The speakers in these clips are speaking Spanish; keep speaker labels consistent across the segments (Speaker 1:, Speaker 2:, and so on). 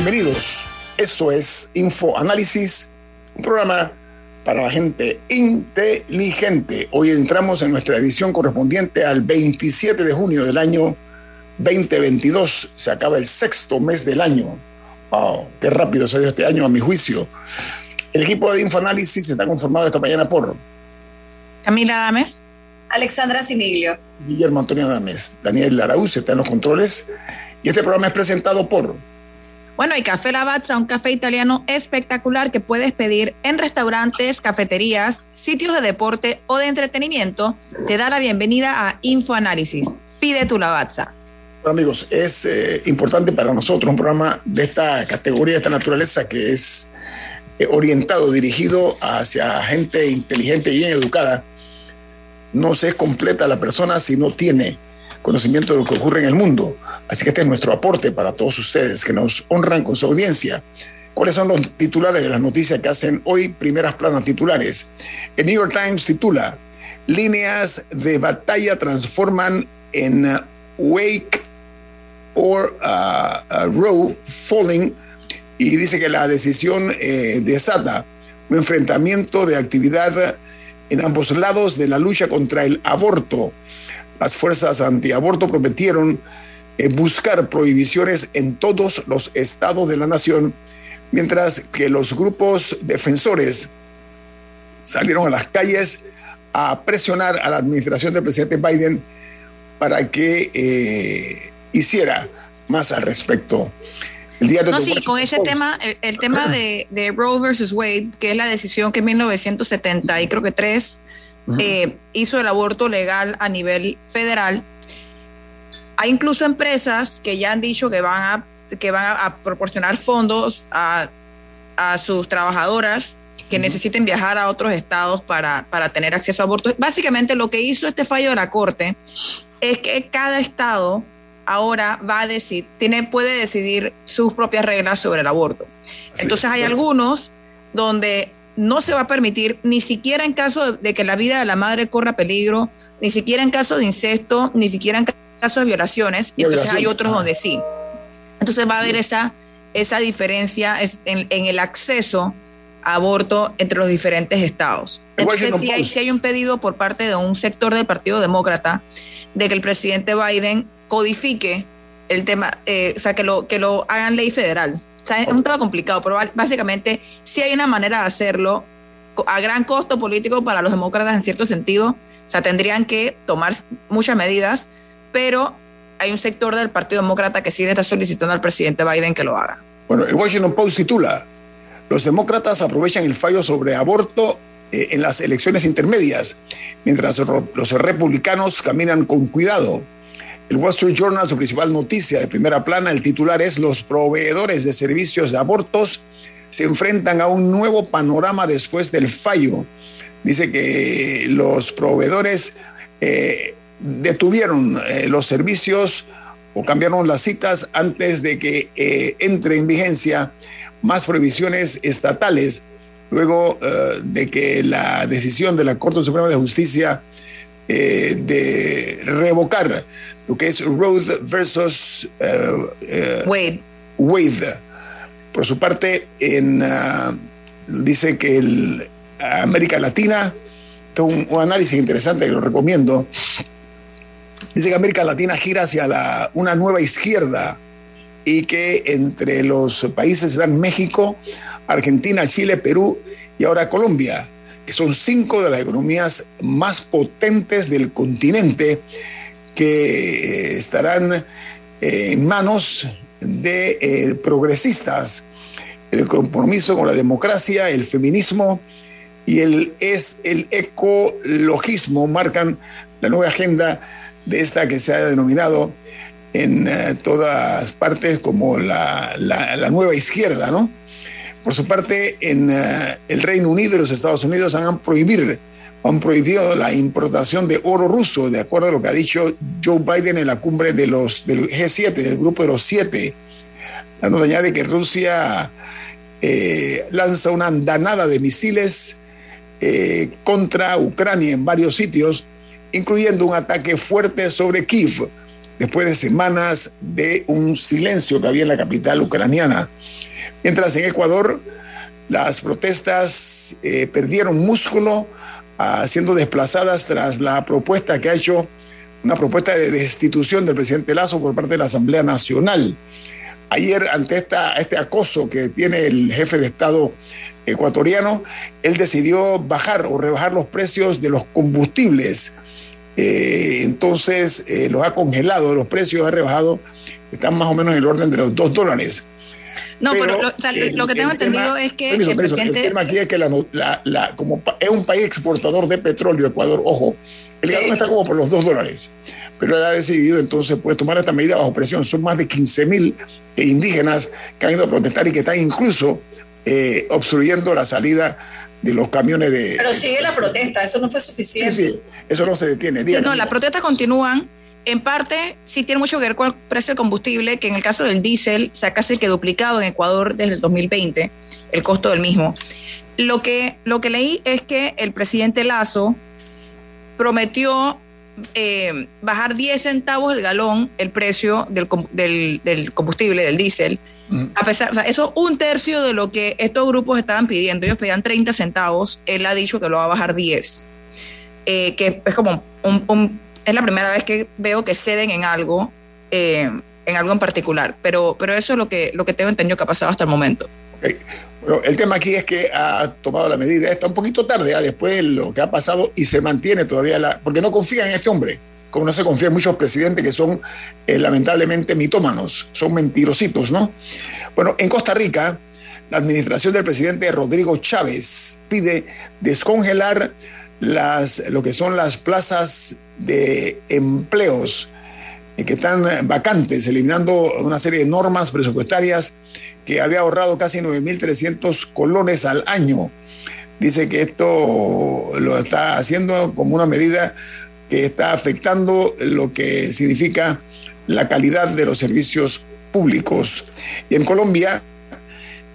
Speaker 1: Bienvenidos. Esto es Info Análisis, un programa para la gente inteligente. Hoy entramos en nuestra edición correspondiente al 27 de junio del año 2022. Se acaba el sexto mes del año. Wow, qué rápido se dio este año a mi juicio. El equipo de Infoanálisis está conformado esta mañana por
Speaker 2: Camila Dames,
Speaker 3: Alexandra Siniglio,
Speaker 1: Guillermo Antonio Dames, Daniel Araúz está en los controles y este programa es presentado por
Speaker 2: bueno, y Café Lavazza, un café italiano espectacular que puedes pedir en restaurantes, cafeterías, sitios de deporte o de entretenimiento, te da la bienvenida a Infoanálisis. Pide tu Lavazza.
Speaker 1: Bueno, amigos, es eh, importante para nosotros un programa de esta categoría, de esta naturaleza, que es eh, orientado, dirigido hacia gente inteligente y bien educada. No se es completa la persona si no tiene conocimiento de lo que ocurre en el mundo. Así que este es nuestro aporte para todos ustedes que nos honran con su audiencia. ¿Cuáles son los titulares de las noticias que hacen hoy primeras planas titulares? El New York Times titula, líneas de batalla transforman en uh, wake or uh, uh, row falling y dice que la decisión eh, desata un enfrentamiento de actividad en ambos lados de la lucha contra el aborto las fuerzas antiaborto prometieron eh, buscar prohibiciones en todos los estados de la nación, mientras que los grupos defensores salieron a las calles a presionar a la administración del presidente Biden para que eh, hiciera más al respecto.
Speaker 2: El día no, sí, con ese tema, el, tema de, de, Roe versus Wade, que es la decisión que en 1970 y creo que tres eh, hizo el aborto legal a nivel federal. Hay incluso empresas que ya han dicho que van a, que van a, proporcionar fondos a, sus trabajadoras que necesiten viajar a otros estados para, para tener acceso a aborto. Básicamente lo que hizo este fallo de la Corte es que cada estado ahora va a decir, tiene, puede decidir sus propias reglas sobre el aborto. Entonces hay algunos donde no se va a permitir, ni siquiera en caso de que la vida de la madre corra peligro, ni siquiera en caso de incesto, ni siquiera en caso de violaciones. Y entonces hay otros donde sí. Entonces va a haber esa, esa diferencia en, el acceso a aborto entre los diferentes estados. Entonces sí hay, hay un pedido por parte de un sector del Partido Demócrata de que el presidente Biden codifique el tema, eh, o sea, que lo, que lo hagan ley federal es un tema complicado, pero básicamente sí hay una manera de hacerlo a gran costo político para los demócratas en cierto sentido. O sea, tendrían que tomar muchas medidas, pero hay un sector del Partido Demócrata que sí está solicitando al presidente Biden que lo haga.
Speaker 1: Bueno, el Washington Post titula, los demócratas aprovechan el fallo sobre aborto eh, en las elecciones intermedias, mientras los republicanos caminan con cuidado. El Wall Street Journal, su principal noticia de primera plana, el titular es Los proveedores de servicios de abortos se enfrentan a un nuevo panorama después del fallo. Dice que los proveedores eh, detuvieron eh, los servicios o cambiaron las citas antes de que eh, entre en vigencia más prohibiciones estatales, luego de que la decisión de la Corte Suprema de Justicia de revocar lo que es Road versus eh,
Speaker 2: eh, Wade.
Speaker 1: Wade. Por su parte, en, ah, dice que el, América Latina, un, un, análisis interesante que lo recomiendo, dice que América Latina gira hacia la, una nueva izquierda y que entre los países están México, Argentina, Chile, Perú y ahora Colombia, que son cinco de las economías más potentes del continente que eh, estarán eh, en manos de eh, progresistas, el compromiso con la democracia, el feminismo y el, es, el ecologismo marcan la nueva agenda de esta que se ha denominado en todas partes como la, la, nueva izquierda, ¿no? Por su parte, en el Reino Unido y los Estados Unidos han prohibido, han prohibido la importación de oro ruso, de acuerdo a lo que ha dicho Joe Biden en la cumbre de los, del G7, del grupo de los siete. Nos añade que Rusia eh, lanza una andanada de misiles contra Ucrania en varios sitios, incluyendo un ataque fuerte sobre Kiev después de semanas de un silencio que había en la capital ucraniana. Mientras en Ecuador las protestas eh, perdieron músculo, ah, siendo desplazadas tras la propuesta que ha hecho, una propuesta de destitución del presidente Lazo por parte de la Asamblea Nacional. Ayer, ante esta, este acoso que tiene el jefe de Estado ecuatoriano, él decidió bajar o rebajar los precios de los combustibles eh, entonces eh, los ha congelado, los precios ha rebajado, están más o menos en el orden de los dos dólares.
Speaker 2: No, pero, lo, que tengo entendido es que el, presidente...
Speaker 1: el tema aquí es que la, como es un país exportador de petróleo, Ecuador, ojo, el galón está como por los dos dólares, pero él ha decidido entonces pues, tomar esta medida bajo presión. Son más de 15 mil indígenas que han ido a protestar y que están incluso eh, obstruyendo la salida de los camiones de...
Speaker 3: Pero sigue la protesta, eso no fue suficiente.
Speaker 1: Sí, sí, eso no se detiene.
Speaker 2: no, las protestas continúan. En parte, sí tiene mucho que ver con el precio de combustible, que en el caso del diésel se ha casi que duplicado en Ecuador desde el 2020, el costo del mismo. Lo que, lo que leí es que el presidente Lazo prometió eh, bajar 10 centavos el galón el precio del, del, del combustible, del diésel, a pesar, o sea, eso es un tercio de lo que estos grupos estaban pidiendo. Ellos pedían 30 centavos, él ha dicho que lo va a bajar 10. Eh, que es como un, es la primera vez que veo que ceden en algo, eh, en algo en particular. Pero, pero eso es lo que, lo que tengo entendido que ha pasado hasta el momento.
Speaker 1: Bueno, el tema aquí es que ha tomado la medida, está un poquito tarde, ¿ah? después de lo que ha pasado y se mantiene todavía la. porque no confía en este hombre como no se confía en muchos presidentes que son eh, lamentablemente mitómanos, son mentirositos, ¿no? Bueno, en Costa Rica, la administración del presidente Rodrigo Chávez pide descongelar las, lo que son las plazas de empleos eh, que están vacantes, eliminando una serie de normas presupuestarias que había ahorrado casi 9.300 colones al año. Dice que esto lo está haciendo como una medida que está afectando lo que significa la calidad de los servicios públicos. Y en Colombia,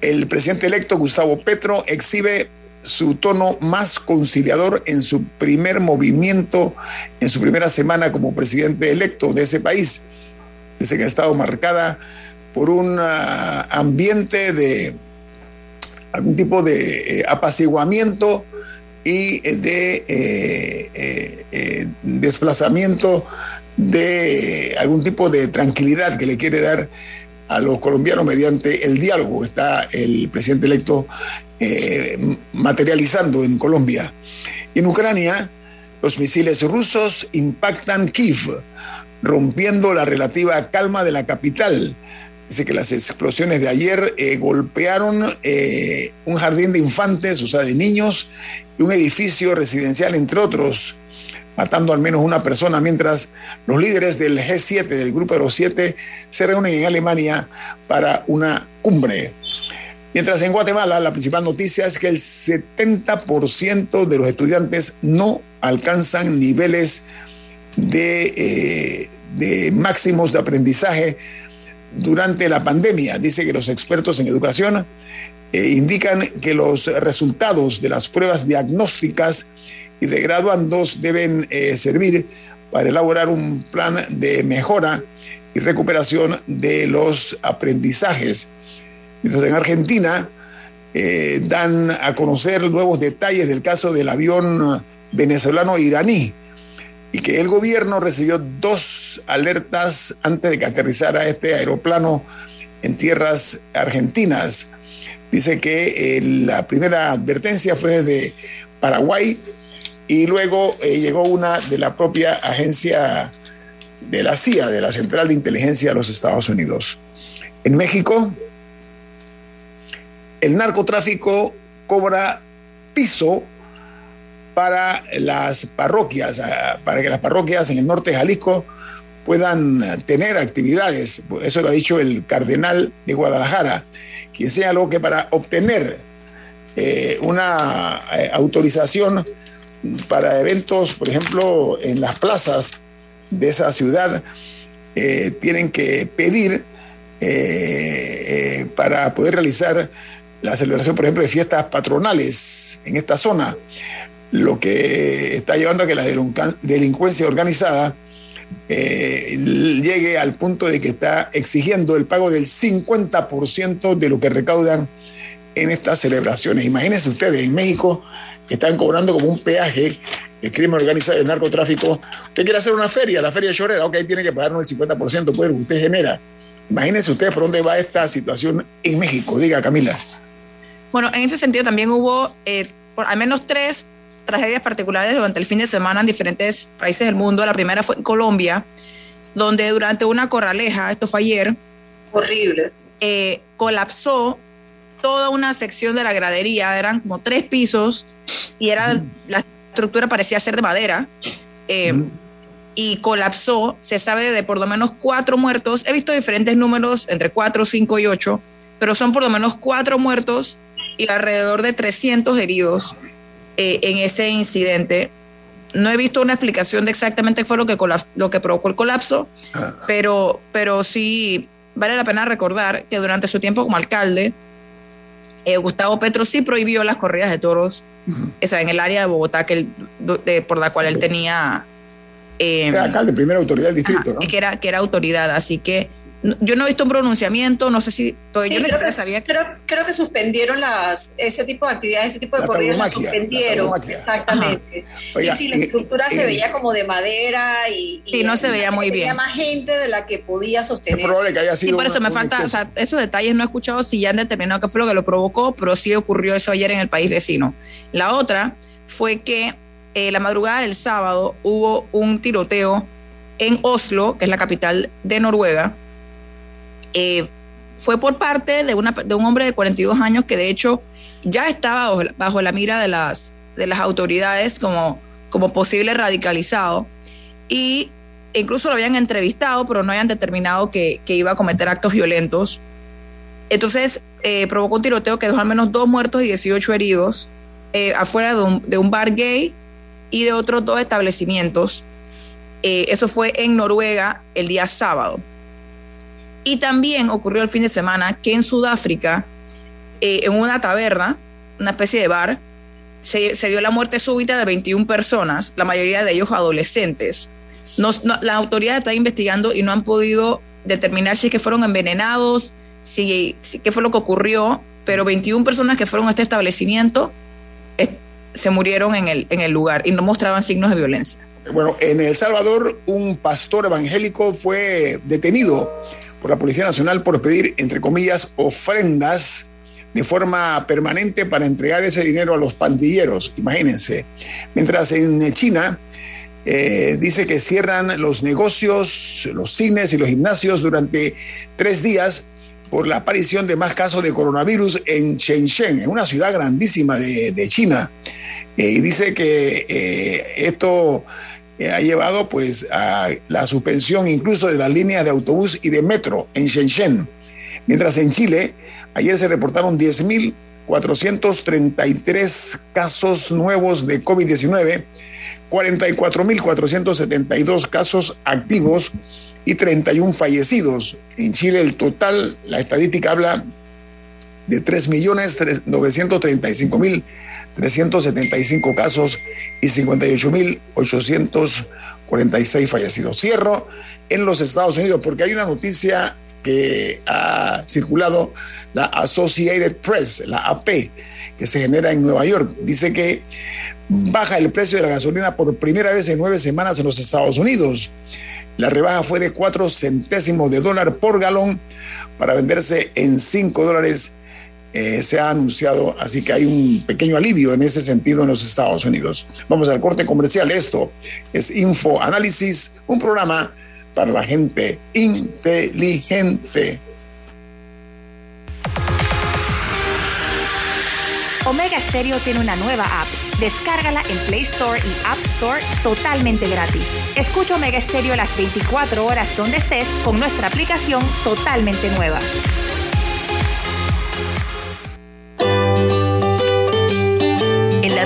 Speaker 1: el presidente electo Gustavo Petro exhibe su tono más conciliador en su primer movimiento, en su primera semana como presidente electo de ese país. Dice que ha estado marcada por un ah, ambiente de algún tipo de eh, apaciguamiento y de eh, eh, eh, desplazamiento de algún tipo de tranquilidad que le quiere dar a los colombianos mediante el diálogo. Está el presidente electo materializando en Colombia. En Ucrania, los misiles rusos impactan Kiev, rompiendo la relativa calma de la capital. Dice que las explosiones de ayer golpearon un jardín de infantes, o sea, de niños, un edificio residencial, entre otros, matando al menos una persona, mientras los líderes del G7, del grupo de los siete, se reúnen en Alemania para una cumbre. Mientras en Guatemala la principal noticia es que el 70% de los estudiantes no alcanzan niveles de, eh, de máximos de aprendizaje durante la pandemia. Dice que los expertos en educación eh, indican que los resultados de las pruebas diagnósticas y de graduandos deben eh, servir para elaborar un plan de mejora y recuperación de los aprendizajes. Mientras en Argentina eh, dan a conocer nuevos detalles del caso del avión venezolano iraní y que el gobierno recibió dos alertas antes de que aterrizara este aeroplano en tierras argentinas. Dice que eh, la primera advertencia fue desde Paraguay y luego eh, llegó una de la propia agencia de la CIA, de la Central de Inteligencia de los Estados Unidos. En México, el narcotráfico cobra piso para las parroquias, ah, para que las parroquias en el norte de Jalisco puedan tener actividades. Eso lo ha dicho el cardenal de Guadalajara, quien señaló que para obtener eh, una eh, autorización para eventos, por ejemplo, en las plazas de esa ciudad, eh, tienen que pedir para poder realizar la celebración, por ejemplo, de fiestas patronales en esta zona, lo que está llevando a que la delincuencia organizada eh, llegue al punto de que está exigiendo el pago del 50% de lo que recaudan en estas celebraciones. Imagínense ustedes, en México están cobrando como un peaje el crimen organizado, el narcotráfico. Usted quiere hacer una feria, la feria de Chorrera, ok, tiene que pagarnos el 50%, pues usted genera. Imagínense ustedes por dónde va esta situación en México. Diga, Camila.
Speaker 2: Bueno, en ese sentido también hubo eh, al menos tres tragedias particulares durante el fin de semana en diferentes países del mundo. La primera fue en Colombia, donde durante una corraleja, esto fue ayer,
Speaker 3: horrible,
Speaker 2: eh, colapsó toda una sección de la gradería, eran como tres pisos y era, la estructura parecía ser de madera. Eh, y colapsó, se sabe de por lo menos cuatro muertos. He visto diferentes números, entre cuatro, cinco y ocho, pero son por lo menos cuatro muertos y alrededor de 300 heridos eh, en ese incidente. No he visto una explicación de exactamente qué fue lo que, lo que provocó el colapso, ah. pero, pero sí vale la pena recordar que durante su tiempo como alcalde, eh, Gustavo Petro sí prohibió las corridas de toros esa, en el área de Bogotá que por la cual él tenía...
Speaker 1: Eh, era alcalde, primera autoridad del distrito,
Speaker 2: Que era, que era autoridad, así que yo no he visto un pronunciamiento, no sé si.
Speaker 3: yo creo, que, sabía creo, que suspendieron las, ese tipo de actividades, ese tipo de corridas, las suspendieron. exactamente. y si la estructura se veía como de madera y.
Speaker 2: Sí, no se veía muy bien.
Speaker 3: Había más gente de la que podía sostener.
Speaker 1: Es probable que haya sido.
Speaker 2: Y por eso me falta, o sea, esos detalles no he escuchado si ya han determinado qué fue lo que lo provocó, pero sí ocurrió eso ayer en el país vecino. La otra fue que eh, la madrugada del sábado hubo un tiroteo en Oslo, que es la capital de Noruega eh, fue por parte de, una, de un hombre de 42 años que de hecho ya estaba bajo, la mira de las, de las autoridades como, como posible radicalizado y incluso lo habían entrevistado, pero no habían determinado que, iba a cometer actos violentos. Entonces eh, provocó un tiroteo que dejó al menos dos muertos y 18 heridos eh, afuera de un, de un, bar gay y de otros dos establecimientos. eso fue en Noruega el día sábado. Y también ocurrió el fin de semana que en Sudáfrica, eh, en una taberna, una especie de bar, se, dio la muerte súbita de 21 personas, la mayoría de ellos adolescentes. No, la autoridad está investigando y no han podido determinar si que fueron envenenados, si, qué fue lo que ocurrió, pero 21 personas que fueron a este establecimiento eh, se murieron en el, en el lugar y no mostraban signos de violencia.
Speaker 1: Bueno, en El Salvador un pastor evangélico fue detenido por la Policía Nacional por pedir, entre comillas, ofrendas de forma permanente para entregar ese dinero a los pandilleros, imagínense. Mientras en China eh, dice que cierran los negocios, los cines y los gimnasios durante tres días por la aparición de más casos de coronavirus en Shenzhen, en una ciudad grandísima de, China. Eh, y dice que eh, esto ha llevado pues a la suspensión incluso de las líneas de autobús y de metro en Shenzhen. Mientras en Chile, ayer se reportaron 10.433 casos nuevos de COVID-19, 44.472 casos activos y 31 fallecidos. En Chile el total, la estadística habla de 3.935.000 375 casos y 58.846 fallecidos. Cierro en los Estados Unidos porque hay una noticia que ha circulado la Associated Press, la AP, que se genera en Nueva York. Dice que baja el precio de la gasolina por primera vez en nueve semanas en los Estados Unidos. La rebaja fue de cuatro centésimos de dólar por galón para venderse en cinco dólares eh, se ha anunciado, así que hay un pequeño alivio en ese sentido en los Estados Unidos. Vamos al corte comercial. Esto es Info Análisis, un programa para la gente inteligente.
Speaker 4: Omega Stereo tiene una nueva app. Descárgala en Play Store y App Store totalmente gratis. Escucha Omega Stereo las 24 horas donde estés con nuestra aplicación totalmente nueva.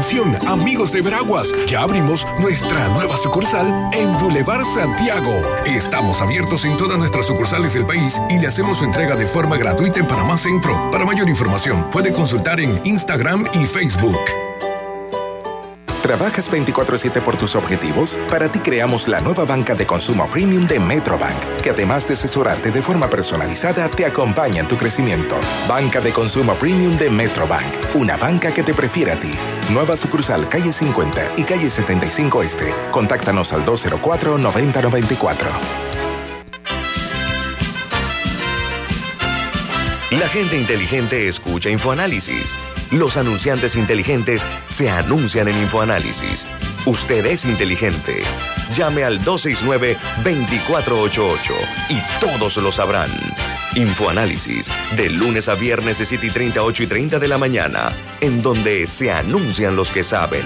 Speaker 5: Atención, amigos de Veraguas, ya abrimos nuestra nueva sucursal en Boulevard Santiago. Estamos abiertos en todas nuestras sucursales del país y le hacemos su entrega de forma gratuita en Panamá Centro. Para mayor información, puede consultar en Instagram y Facebook.
Speaker 6: ¿Trabajas 24/7 por tus objetivos? Para ti creamos la nueva banca de consumo premium de Metrobank, que además de asesorarte de forma personalizada, te acompaña en tu crecimiento. Banca de consumo premium de Metrobank, una banca que te prefiere a ti. Nueva sucursal calle 50 y calle 75 Este. Contáctanos al 204-9094.
Speaker 7: La gente inteligente escucha InfoAnálisis. Los anunciantes inteligentes se anuncian en InfoAnálisis. Usted es inteligente. Llame al 269-2488 y todos lo sabrán. Infoanálisis, de lunes a viernes de 7 y 30, 8 y 30 de la mañana, en donde se anuncian los que saben.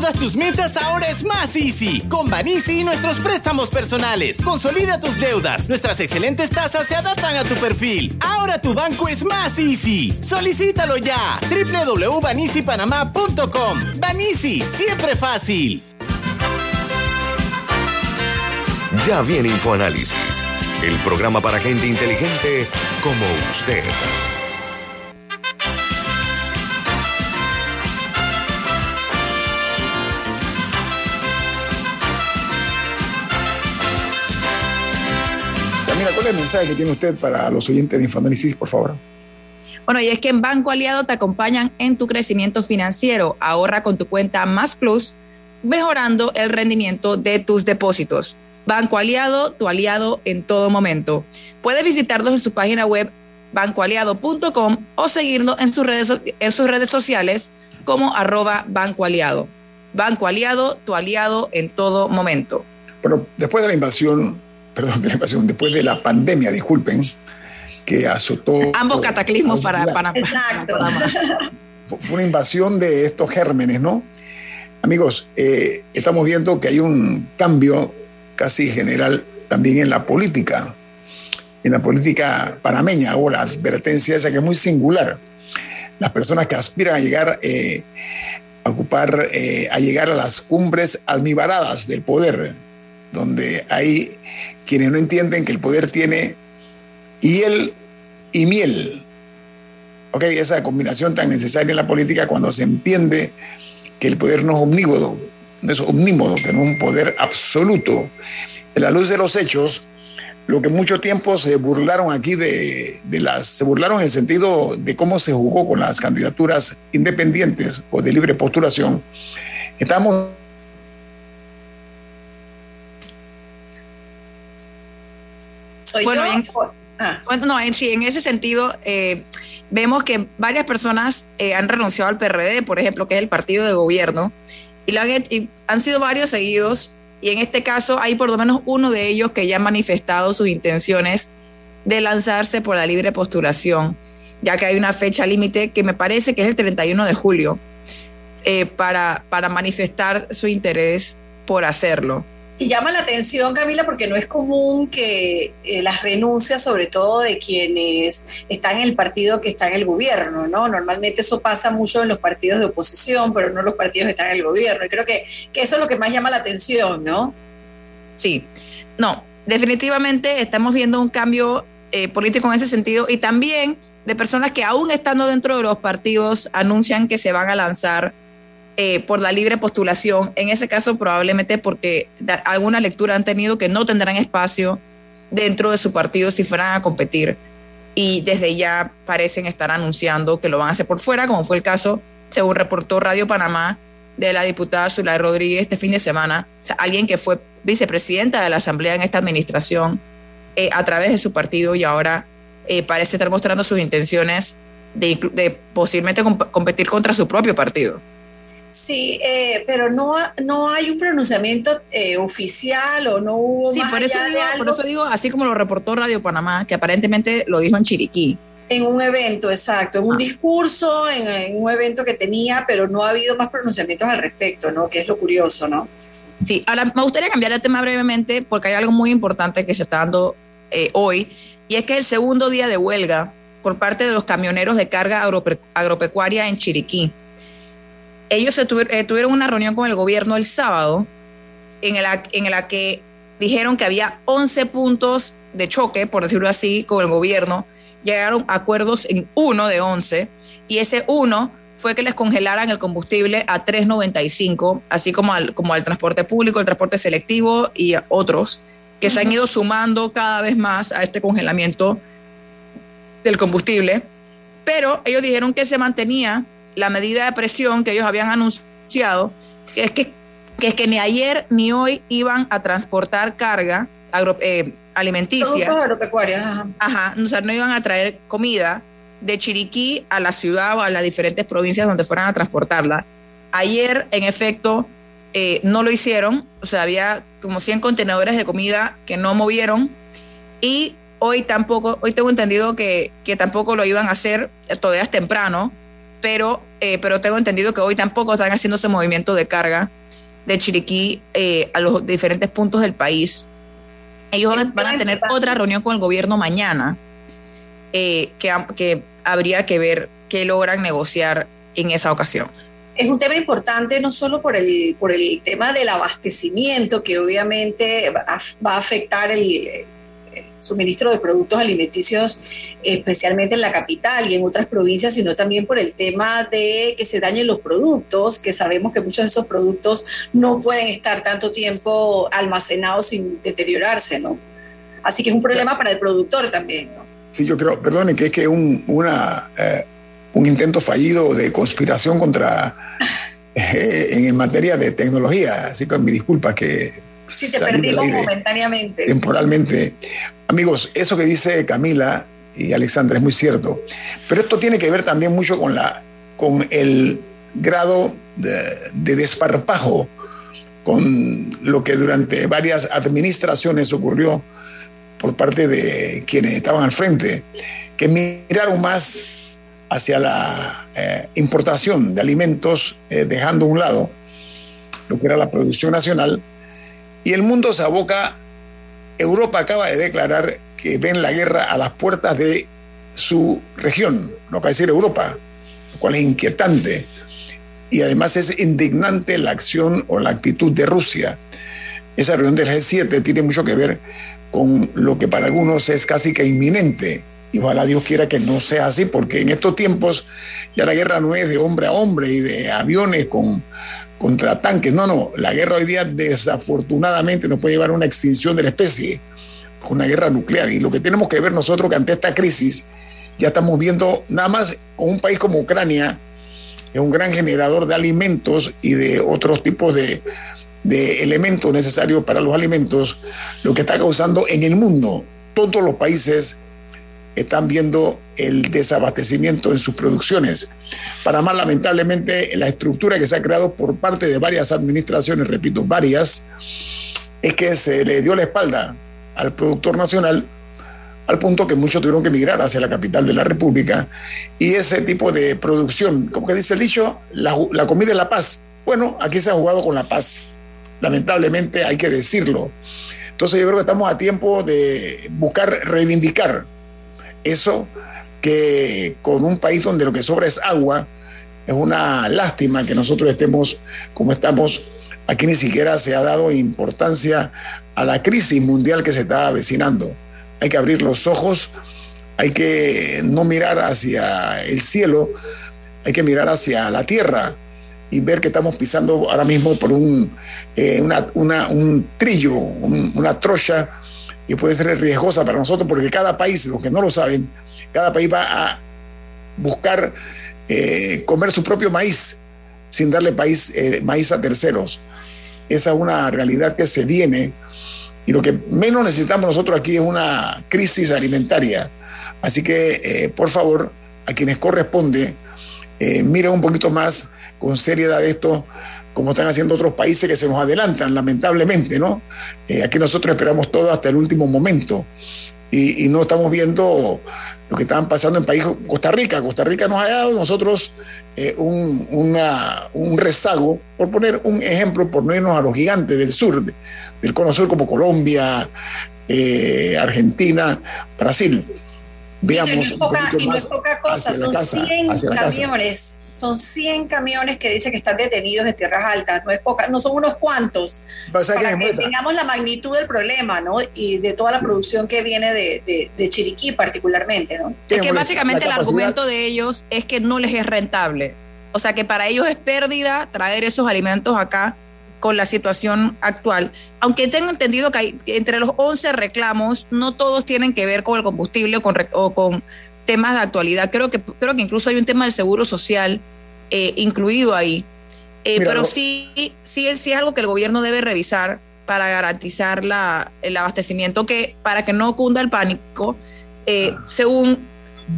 Speaker 8: Todas tus metas ahora es más easy. Con Banisi y nuestros préstamos personales. Consolida tus deudas. Nuestras excelentes tasas se adaptan a tu perfil. Ahora tu banco es más easy. Solicítalo ya. www.banisipanamá.com. Banisi, siempre fácil.
Speaker 7: Ya viene InfoAnálisis, el programa para gente inteligente como usted.
Speaker 1: ¿cuál es el mensaje que tiene usted para los oyentes de Infoanálisis, por favor?
Speaker 2: Bueno, y es que en Banco Aliado te acompañan en tu crecimiento financiero. Ahorra con tu cuenta Más Plus, mejorando el rendimiento de tus depósitos. Banco Aliado, tu aliado en todo momento. Puedes visitarnos en su página web bancoaliado.com o seguirnos en sus redes, en sus redes sociales como arroba Banco Aliado. Banco Aliado, tu aliado en todo momento.
Speaker 1: Bueno, después de la invasión perdón, después de la pandemia, disculpen, que azotó.
Speaker 2: Ambos cataclismos para, para,
Speaker 3: Exacto.
Speaker 1: Fue una invasión de estos gérmenes, ¿no? Amigos, eh, estamos viendo que hay un cambio casi general también en la política, en la política panameña, o la advertencia esa que es muy singular. Las personas que aspiran a llegar eh, a ocupar, eh, a llegar a las cumbres almibaradas del poder, donde hay quienes no entienden que el poder tiene hiel y miel. Ok, esa combinación tan necesaria en la política cuando se entiende que el poder no es omnívodo, no es omnímodo, que no es un poder absoluto. En la luz de los hechos, lo que mucho tiempo se burlaron aquí de, de, las, se burlaron en el sentido de cómo se jugó con las candidaturas independientes o de libre postulación, estamos
Speaker 2: bueno, En, ah. no, en, sí, en ese sentido, eh, vemos que varias personas eh, han renunciado al PRD, por ejemplo, que es el partido de gobierno, y, han, y han sido varios seguidos, y en este caso hay por lo menos uno de ellos que ya ha manifestado sus intenciones de lanzarse por la libre postulación, ya que hay una fecha límite que me parece que es el 31 de julio, eh, para, para manifestar su interés por hacerlo.
Speaker 3: Y llama la atención, Camila, porque no es común que eh, las renuncias, sobre todo de quienes están en el partido que está en el gobierno, ¿no? Normalmente eso pasa mucho en los partidos de oposición, pero no los partidos que están en el gobierno. Y creo que, eso es lo que más llama la atención, ¿no?
Speaker 2: Sí, no, definitivamente estamos viendo un cambio eh, político en ese sentido y también de personas que aún estando dentro de los partidos anuncian que se van a lanzar eh, por la libre postulación. En ese caso, probablemente porque alguna lectura han tenido que no tendrán espacio dentro de su partido si fueran a competir y desde ya parecen estar anunciando que lo van a hacer por fuera, como fue el caso, según reportó Radio Panamá, de la diputada Zulay Rodríguez este fin de semana, alguien que fue vicepresidenta de la Asamblea en esta administración eh, a través de su partido y ahora eh, parece estar mostrando sus intenciones de, posiblemente competir contra su propio partido.
Speaker 3: Sí, eh, pero no, no hay un pronunciamiento eh, oficial o no hubo.
Speaker 2: Sí, por, eso digo, por eso digo, así como lo reportó Radio Panamá, que aparentemente lo dijo en Chiriquí.
Speaker 3: En un evento, exacto, en un ah. discurso, en, un evento que tenía, pero no ha habido más pronunciamientos al respecto, ¿no? Que es lo curioso, ¿no?
Speaker 2: Sí, ahora me gustaría cambiar el tema brevemente porque hay algo muy importante que se está dando eh, hoy y es que el segundo día de huelga por parte de los camioneros de carga agropecuaria en Chiriquí ellos se eh, tuvieron una reunión con el gobierno el sábado en la, en la que dijeron que había 11 puntos de choque, por decirlo así, con el gobierno. Llegaron a acuerdos en uno de 11 y ese uno fue que les congelaran el combustible a 3.95, así como al, como al transporte público, el transporte selectivo y otros que se han ido sumando cada vez más a este congelamiento del combustible. Pero ellos dijeron que se mantenía la medida de presión que ellos habían anunciado, que es que, es que ni ayer ni hoy iban a transportar carga eh, alimenticia.
Speaker 3: Ajá.
Speaker 2: Ajá, o sea, no iban a traer comida de Chiriquí a la ciudad o a las diferentes provincias donde fueran a transportarla. Ayer, en efecto, eh, no lo hicieron, o sea, había como 100 contenedores de comida que no movieron y hoy tampoco, hoy tengo entendido que, que tampoco lo iban a hacer, todavía es temprano, pero, eh, pero tengo entendido que hoy tampoco están haciendo ese movimiento de carga de Chiriquí eh, a los diferentes puntos del país. Ellos van a, tener otra reunión con el gobierno mañana, eh, que, que habría que ver qué logran negociar en esa ocasión
Speaker 3: es un tema importante no solo por el, por el tema del abastecimiento, que obviamente va a afectar el, suministro de productos alimenticios, especialmente en la capital y en otras provincias, sino también por el tema de que se dañen los productos, que sabemos que muchos de esos productos no pueden estar tanto tiempo almacenados sin deteriorarse, ¿no? Así que es un problema para el productor también, ¿no?
Speaker 1: Sí, yo creo, perdone, que es que un, eh, un intento fallido de conspiración contra eh, en materia de tecnología, así que mi disculpa que
Speaker 3: Sí, te perdimos momentáneamente.
Speaker 1: Temporalmente. Amigos, eso que dice Camila y Alexandra es muy cierto. Pero esto tiene que ver también mucho con, la, con el grado de, desparpajo, con lo que durante varias administraciones ocurrió por parte de quienes estaban al frente, que miraron más hacia la eh, importación de alimentos, eh, dejando a un lado lo que era la producción nacional, y el mundo se aboca, Europa acaba de declarar que ven la guerra a las puertas de su región, no puede decir Europa, lo cual es inquietante. Y además es indignante la acción o la actitud de Rusia. Esa reunión del G7 tiene mucho que ver con lo que para algunos es casi que inminente. Y ojalá Dios quiera que no sea así, porque en estos tiempos ya la guerra no es de hombre a hombre y de aviones con, contra tanques. No, no, la guerra hoy día desafortunadamente nos puede llevar a una extinción de la especie, una guerra nuclear. Y lo que tenemos que ver nosotros que ante esta crisis ya estamos viendo nada más con un país como Ucrania, es un gran generador de alimentos y de otros tipos de, de elementos necesarios para los alimentos, lo que está causando en el mundo. Todos los países están viendo el desabastecimiento en sus producciones. Para más, lamentablemente, la estructura que se ha creado por parte de varias administraciones, repito, varias, es que se le dio la espalda al productor nacional al punto que muchos tuvieron que emigrar hacia la capital de la República. Y ese tipo de producción, como que dice el dicho, la, la comida es la paz. Bueno, aquí se ha jugado con la paz. Lamentablemente hay que decirlo. Entonces yo creo que estamos a tiempo de buscar reivindicar eso que con un país donde lo que sobra es agua, es una lástima que nosotros estemos como estamos. Aquí ni siquiera se ha dado importancia a la crisis mundial que se está avecinando. Hay que abrir los ojos, hay que no mirar hacia el cielo, hay que mirar hacia la tierra y ver que estamos pisando ahora mismo por un, eh, un trillo, una trocha y puede ser riesgosa para nosotros porque cada país, los que no lo saben, cada país va a buscar eh, comer su propio maíz sin darle país, eh, maíz a terceros. Esa es una realidad que se viene y lo que menos necesitamos nosotros aquí es una crisis alimentaria. Así que, eh, por favor, a quienes corresponde, miren un poquito más con seriedad esto, como están haciendo otros países que se nos adelantan, lamentablemente, ¿no? aquí nosotros esperamos todo hasta el último momento y, y no estamos viendo lo que estaban pasando en país Costa Rica. Costa Rica nos ha dado nosotros eh, un, un, rezago, por poner un ejemplo, por no irnos a los gigantes del sur, del cono sur como Colombia, eh, Argentina, Brasil.
Speaker 3: Veamos y no es poca, cosa, son 100 camiones, son 100 camiones que dice que están detenidos en tierras altas, no es poca, no son unos cuantos. Para que tengamos la magnitud del problema, ¿no? Y de toda la producción que viene de, de, Chiriquí particularmente, ¿no?
Speaker 2: Es que básicamente el argumento de ellos es que no les es rentable. O sea que para ellos es pérdida traer esos alimentos acá con la situación actual. Aunque tengo entendido que, hay, entre los 11 reclamos, no todos tienen que ver con el combustible o con, o con temas de actualidad. Creo que, creo que incluso hay un tema del seguro social eh, incluido ahí. Eh, pero sí, sí, sí es algo que el gobierno debe revisar para garantizar la, el abastecimiento, que para que no cunda el pánico, eh, según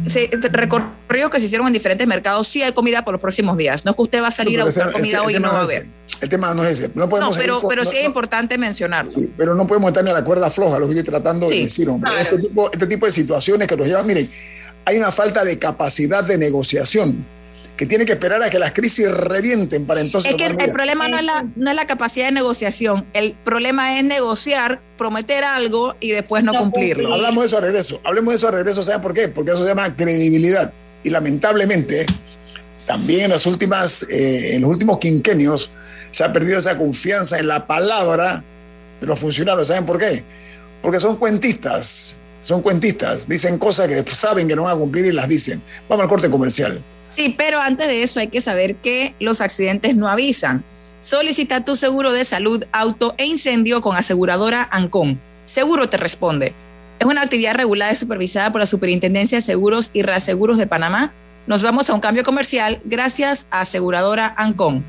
Speaker 2: se, recorridos que se hicieron en diferentes mercados, sí hay comida por los próximos días. No es que usted va a salir a buscar comida hoy y no va a ver.
Speaker 1: El tema no es ese. No,
Speaker 2: podemos pero, pero sí es importante mencionarlo.
Speaker 1: Sí, pero no podemos estar en la cuerda floja, lo que estoy tratando de decir, hombre. Este, tipo, este tipo de situaciones que nos llevan, miren, hay una falta de capacidad de negociación que tiene que esperar a que las crisis revienten para entonces.
Speaker 2: Es que el, problema no es, la, no es la capacidad de negociación, el problema es negociar, prometer algo y después no, cumplirlo.
Speaker 1: Hablamos de eso a regreso, hablemos de eso a regreso, ¿saben por qué? Porque eso se llama credibilidad. Y lamentablemente, también en, las últimas, eh, en los últimos quinquenios se ha perdido esa confianza en la palabra de los funcionarios. ¿Saben por qué? Porque son cuentistas, son cuentistas, dicen cosas que saben que no van a cumplir y las dicen. Vamos al corte comercial.
Speaker 2: Sí, pero antes de eso hay que saber que los accidentes no avisan. Solicita tu seguro de salud, auto e incendio con aseguradora Ancon. Seguro te responde. Es una actividad regulada y supervisada por la Superintendencia de Seguros y Reaseguros de Panamá. Nos vamos a un cambio comercial gracias a aseguradora Ancon.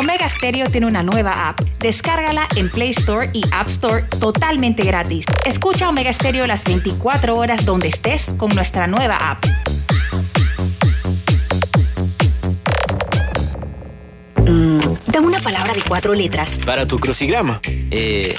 Speaker 4: Omega Stereo tiene una nueva app. Descárgala en Play Store y App Store totalmente gratis. Escucha Omega Stereo las 24 horas donde estés con nuestra nueva app.
Speaker 9: Mm, dame una palabra de cuatro letras.
Speaker 10: Para tu crucigrama. Eh,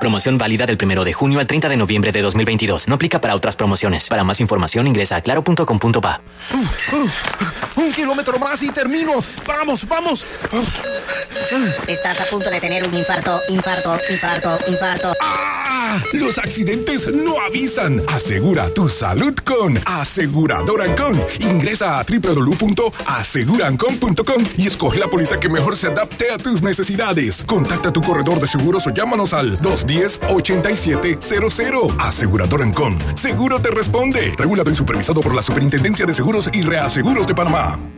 Speaker 10: Promoción válida del 1 de junio al 30 de noviembre de 2022. No aplica para otras promociones. Para más información ingresa a claro.com.pa.
Speaker 11: Un kilómetro más y termino. Vamos, vamos.
Speaker 9: Estás a punto de tener un infarto, infarto, infarto, infarto.
Speaker 5: ¡Ah! Los accidentes no avisan. Asegura tu salud con Aseguradora Ancon. Ingresa a www.asegurancon.com y escoge la póliza que mejor se adapte a tus necesidades. Contacta a tu corredor de seguros o llámanos al 2 10-8700. Asegurador Ancon. Seguro te responde. Regulado y supervisado por la Superintendencia de Seguros y Reaseguros de Panamá.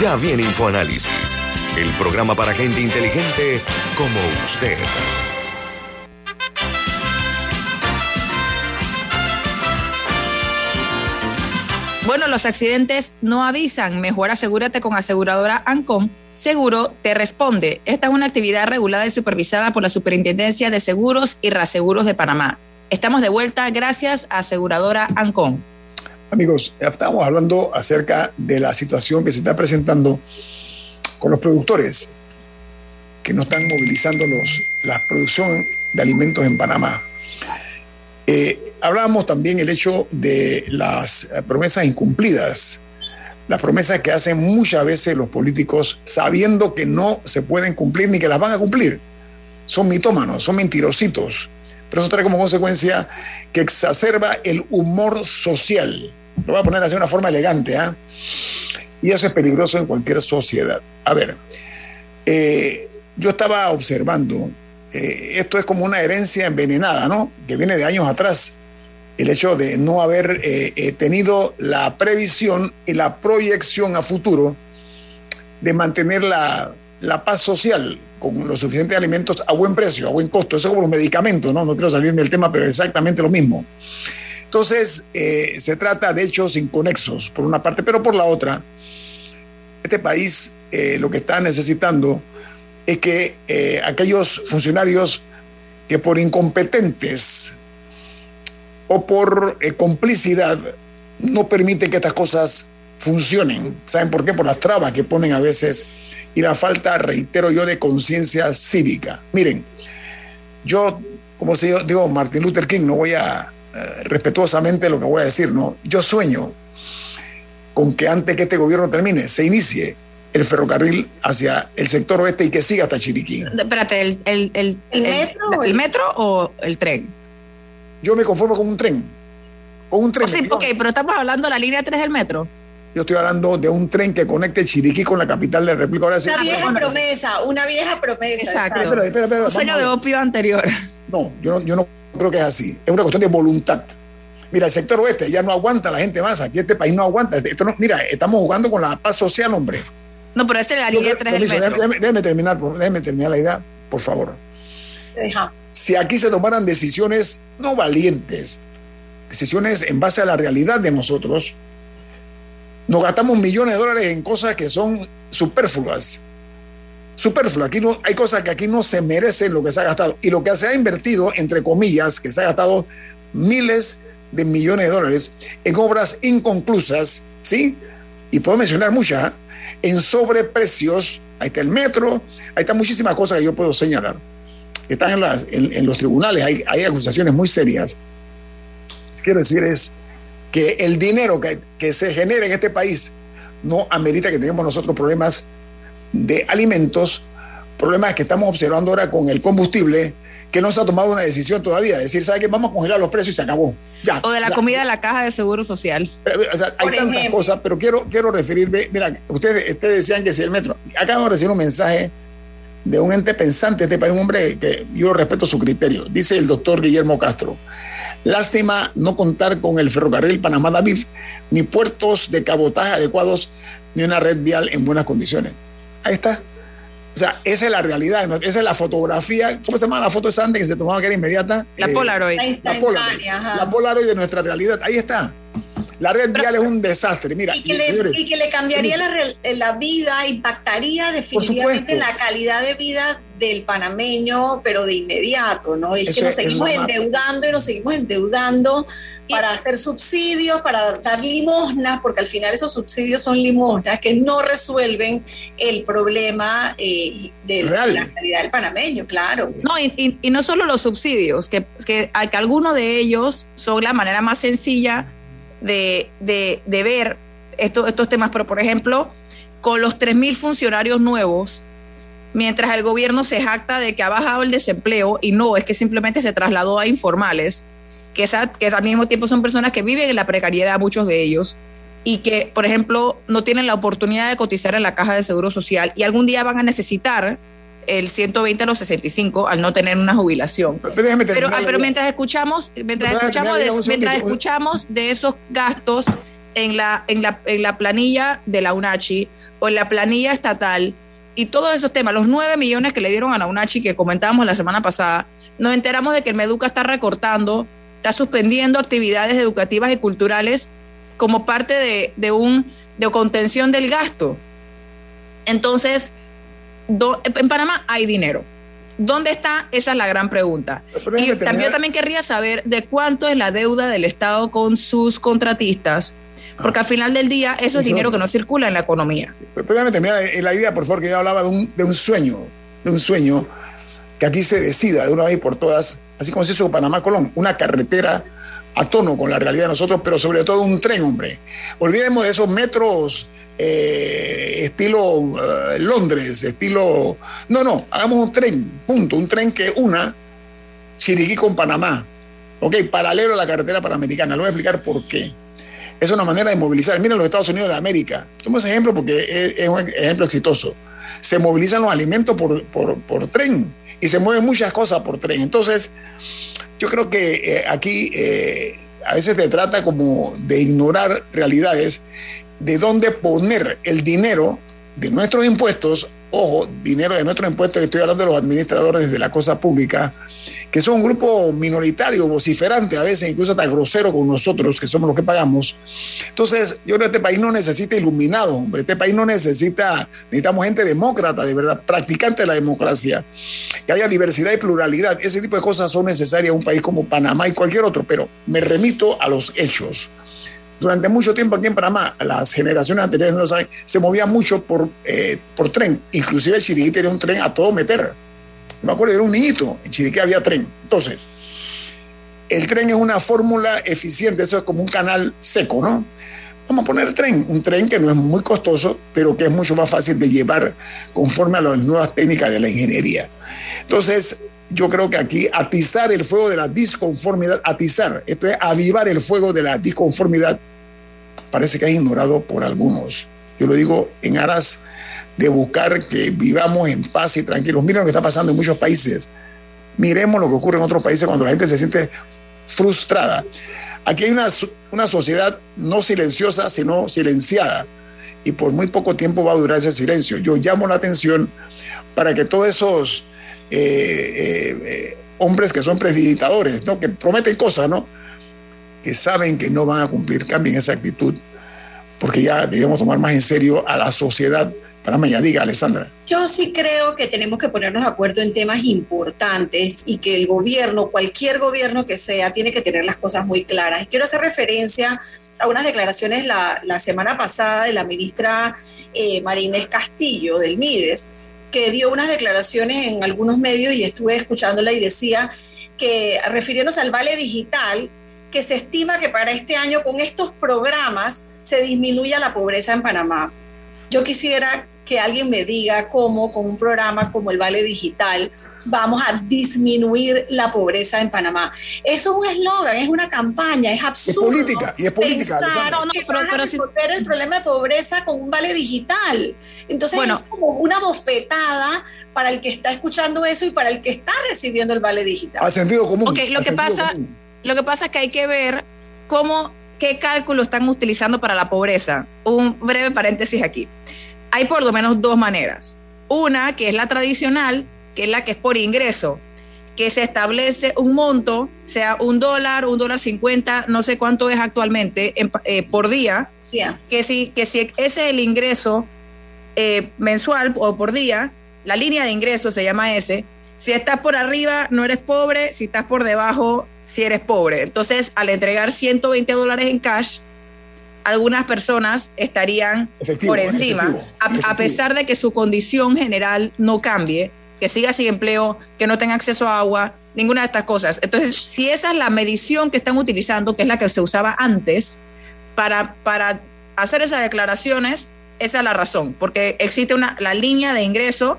Speaker 7: Ya viene InfoAnálisis, el programa para gente inteligente como usted.
Speaker 2: Bueno, los accidentes no avisan. Mejor asegúrate con aseguradora Ancon. Seguro te responde. Esta es una actividad regulada y supervisada por la Superintendencia de Seguros y Reaseguros de Panamá. Estamos de vuelta gracias a aseguradora Ancon.
Speaker 1: Amigos, estamos hablando acerca de la situación que se está presentando con los productores que no están movilizando los, la producción de alimentos en Panamá. Eh, hablábamos también el hecho de las promesas incumplidas, las promesas que hacen muchas veces los políticos sabiendo que no se pueden cumplir ni que las van a cumplir. Son mitómanos, son mentirositos. Pero eso trae como consecuencia que exacerba el humor social. Lo voy a poner así de una forma elegante, ¿ah? Y eso es peligroso en cualquier sociedad. A ver, eh, yo estaba observando, eh, esto es como una herencia envenenada, ¿no? Que viene de años atrás. El hecho de no haber eh, tenido la previsión y la proyección a futuro de mantener la, la paz social con los suficientes alimentos a buen precio, a buen costo. Eso es como los medicamentos, ¿no? No quiero salir del tema, pero exactamente lo mismo. Entonces, eh, se trata de hechos inconexos, por una parte, pero por la otra, este país eh, lo que está necesitando es que eh, aquellos funcionarios que por incompetentes o por complicidad no permiten que estas cosas funcionen. ¿Saben por qué? Por las trabas que ponen a veces y la falta, reitero yo, de conciencia cívica. Miren, yo, como se digo, Martin Luther King, no voy a eh, respetuosamente lo que voy a decir, ¿no? Yo sueño con que antes que este gobierno termine, se inicie el ferrocarril hacia el sector oeste y que siga hasta Chiriquí.
Speaker 2: Espérate, ¿el, el, el, metro, el, metro o el tren?
Speaker 1: Yo me conformo con un tren. Con un tren.
Speaker 2: Oh, sí, ok, pero estamos hablando de la línea 3 del metro.
Speaker 1: Yo estoy hablando de un tren que conecte Chiriquí con la capital de la República.
Speaker 3: Ahora una vieja promesa, una vieja promesa.
Speaker 2: Exacto. Espera, espera, espera, un sueño de opio anterior.
Speaker 1: No, yo no, yo no creo que es así. Es una cuestión de voluntad. Mira, el sector oeste ya no aguanta la gente más. Aquí este país no aguanta. Esto no, mira, estamos jugando con la paz social, hombre.
Speaker 2: No, pero esa es la línea 3 del metro.
Speaker 1: Déjeme, terminar, déjeme terminar la idea, por favor.
Speaker 3: Deja.
Speaker 1: Si aquí se tomaran decisiones no valientes, decisiones en base a la realidad de nosotros, nos gastamos millones de dólares en cosas que son superfluas. Superfluas. Aquí no, hay cosas que aquí no se merecen lo que se ha gastado. Y lo que se ha invertido, entre comillas, que se ha gastado miles de millones de dólares en obras inconclusas, ¿sí? Y puedo mencionar muchas, ¿eh? en sobreprecios. Ahí está el metro, ahí están muchísimas cosas que yo puedo señalar. Están en, los tribunales, hay acusaciones muy serias. Quiero decir es que el dinero que, que se genera en este país no amerita que tengamos nosotros problemas de alimentos, problemas que estamos observando ahora con el combustible, que no se ha tomado una decisión todavía. Es decir, ¿sabe qué? Vamos a congelar los precios y se acabó. Ya,
Speaker 2: o de la comida de la caja de seguro social.
Speaker 1: o sea, hay tantas cosas, pero quiero, quiero referirme. Mira, ustedes, ustedes decían que si el metro. Acabo de recibir un mensaje de un ente pensante de este país, un hombre que yo respeto su criterio. Dice el doctor Guillermo Castro. Lástima no contar con el ferrocarril Panamá-David, ni puertos de cabotaje adecuados, ni una red vial en buenas condiciones. Ahí está. O sea, esa es la realidad, esa es la fotografía. ¿Cómo se llama la foto de Sande que se tomaba que era inmediata?
Speaker 2: La eh, Polaroid.
Speaker 1: La Polaroid, la Polaroid de nuestra realidad. Ahí está. La red vial es un desastre. Mira,
Speaker 3: y que, le, cambiaría la, vida, impactaría definitivamente la calidad de vida del panameño, pero de inmediato, ¿no? Es que nos seguimos endeudando y nos seguimos endeudando para hacer subsidios, para dar limosnas, porque al final esos subsidios son limosnas que no resuelven el problema eh, de la calidad del panameño, claro.
Speaker 2: No, y, no solo los subsidios, que, que, que algunos de ellos son la manera más sencilla de, de, de ver estos, estos temas, pero por ejemplo, con los 3.000 funcionarios nuevos, mientras el gobierno se jacta de que ha bajado el desempleo y no, es que simplemente se trasladó a informales, que, que al mismo tiempo son personas que viven en la precariedad, muchos de ellos, y que, por ejemplo, no tienen la oportunidad de cotizar en la caja de seguro social y algún día van a necesitar el 120 a los 65 al no tener una jubilación. Pero, pero, mientras escuchamos, mientras escuchamos, de, mientras escuchamos de esos gastos en la, en, la, en la planilla de la UNACHI o en la planilla estatal y todos esos temas, los 9 millones que le dieron a la UNACHI que comentábamos la semana pasada, nos enteramos de que el Meduca está recortando, está suspendiendo actividades educativas y culturales como parte de, de un de contención del gasto. Entonces, en Panamá hay dinero. ¿Dónde está? Esa es la gran pregunta. Y también, yo también querría saber de cuánto es la deuda del Estado con sus contratistas, porque al final del día eso es dinero que no circula en la economía.
Speaker 1: Déjame terminar eh, la idea, por favor, que yo hablaba de un, de un sueño, de un sueño que aquí se decida de una vez por todas, así como se hizo Panamá-Colón, una carretera a tono con la realidad de nosotros, pero sobre todo un tren, hombre. Olvidemos de esos metros eh, estilo eh, Londres, estilo... No, no, hagamos un tren, punto, un tren que una Chiriquí con Panamá, ok, paralelo a la carretera panamericana. Lo voy a explicar por qué. Es una manera de movilizar. Miren los Estados Unidos de América. Tomo ese ejemplo porque es, un ejemplo exitoso. Se movilizan los alimentos por, por, tren y se mueven muchas cosas por tren. Entonces, yo creo que eh, aquí a veces se trata como de ignorar realidades de dónde poner el dinero de nuestros impuestos, ojo, dinero de nuestros impuestos, estoy hablando de los administradores de la cosa pública, que son un grupo minoritario, vociferante, a veces incluso hasta grosero con nosotros, que somos los que pagamos. Entonces, yo creo que este país no necesita iluminados, hombre, este país no necesita, necesitamos gente demócrata, de verdad, practicante de la democracia, que haya diversidad y pluralidad, ese tipo de cosas son necesarias en un país como Panamá y cualquier otro, pero me remito a los hechos. Durante mucho tiempo aquí en Panamá, las generaciones anteriores no lo saben, se movía mucho por, eh, por tren. Inclusive Chiriquí tenía un tren a todo meter. Me acuerdo, era un niñito, en Chiriquí había tren. Entonces, el tren es una fórmula eficiente, eso es como un canal seco, ¿no? Vamos a poner tren, un tren que no es muy costoso, pero que es mucho más fácil de llevar conforme a las nuevas técnicas de la ingeniería. Entonces, yo creo que aquí atizar el fuego de la disconformidad, atizar, esto es avivar el fuego de la disconformidad, parece que es ignorado por algunos. Yo lo digo en aras de buscar que vivamos en paz y tranquilos. Miren lo que está pasando en muchos países. Miremos lo que ocurre en otros países cuando la gente se siente frustrada. Aquí hay una, una sociedad no silenciosa, sino silenciada. Y por muy poco tiempo va a durar ese silencio. Yo llamo la atención para que todos esos eh, eh, hombres que son prestidigitadores, ¿no? que prometen cosas, ¿no? que saben que no van a cumplir, cambien esa actitud, porque ya debemos tomar más en serio a la sociedad. Para mañana, diga, Alessandra.
Speaker 3: Yo sí creo que tenemos que ponernos de acuerdo en temas importantes y que el gobierno, cualquier gobierno que sea, tiene que tener las cosas muy claras. Y quiero hacer referencia a unas declaraciones la, la semana pasada de la ministra eh, Marinés Castillo del MIDES, que dio unas declaraciones en algunos medios y estuve escuchándola y decía que refiriéndose al vale digital, que se estima que para este año con estos programas se disminuya la pobreza en Panamá. Yo quisiera que alguien me diga cómo con un programa como el Vale Digital vamos a disminuir la pobreza en Panamá. Eso es un eslogan, es una campaña, es absurdo.
Speaker 1: Es política, y es política.
Speaker 3: no, no, pero, pero resolver el problema de pobreza con un Vale Digital. Entonces es como una bofetada para el que está escuchando eso y para el que está recibiendo el Vale Digital.
Speaker 1: A sentido común.
Speaker 2: Lo que pasa, lo que pasa es que hay que ver cómo qué cálculo están utilizando para la pobreza. Un breve paréntesis aquí hay por lo menos dos maneras. Una, que es la tradicional, que es la que es por ingreso, que se establece un monto, sea un dólar, un dólar cincuenta, no sé cuánto es actualmente eh, por día, que, si, que si ese es el ingreso eh, mensual o por día, la línea de ingreso se llama ese, si estás por arriba no eres pobre, si estás por debajo si eres pobre. Entonces, al entregar 120 dólares en cash, algunas personas estarían por encima, a, pesar de que su condición general no cambie, que siga sin empleo, que no tenga acceso a agua, ninguna de estas cosas. Entonces, si esa es la medición que están utilizando, que es la que se usaba antes, para, para hacer esas declaraciones, esa es la razón, porque existe una, la línea de ingreso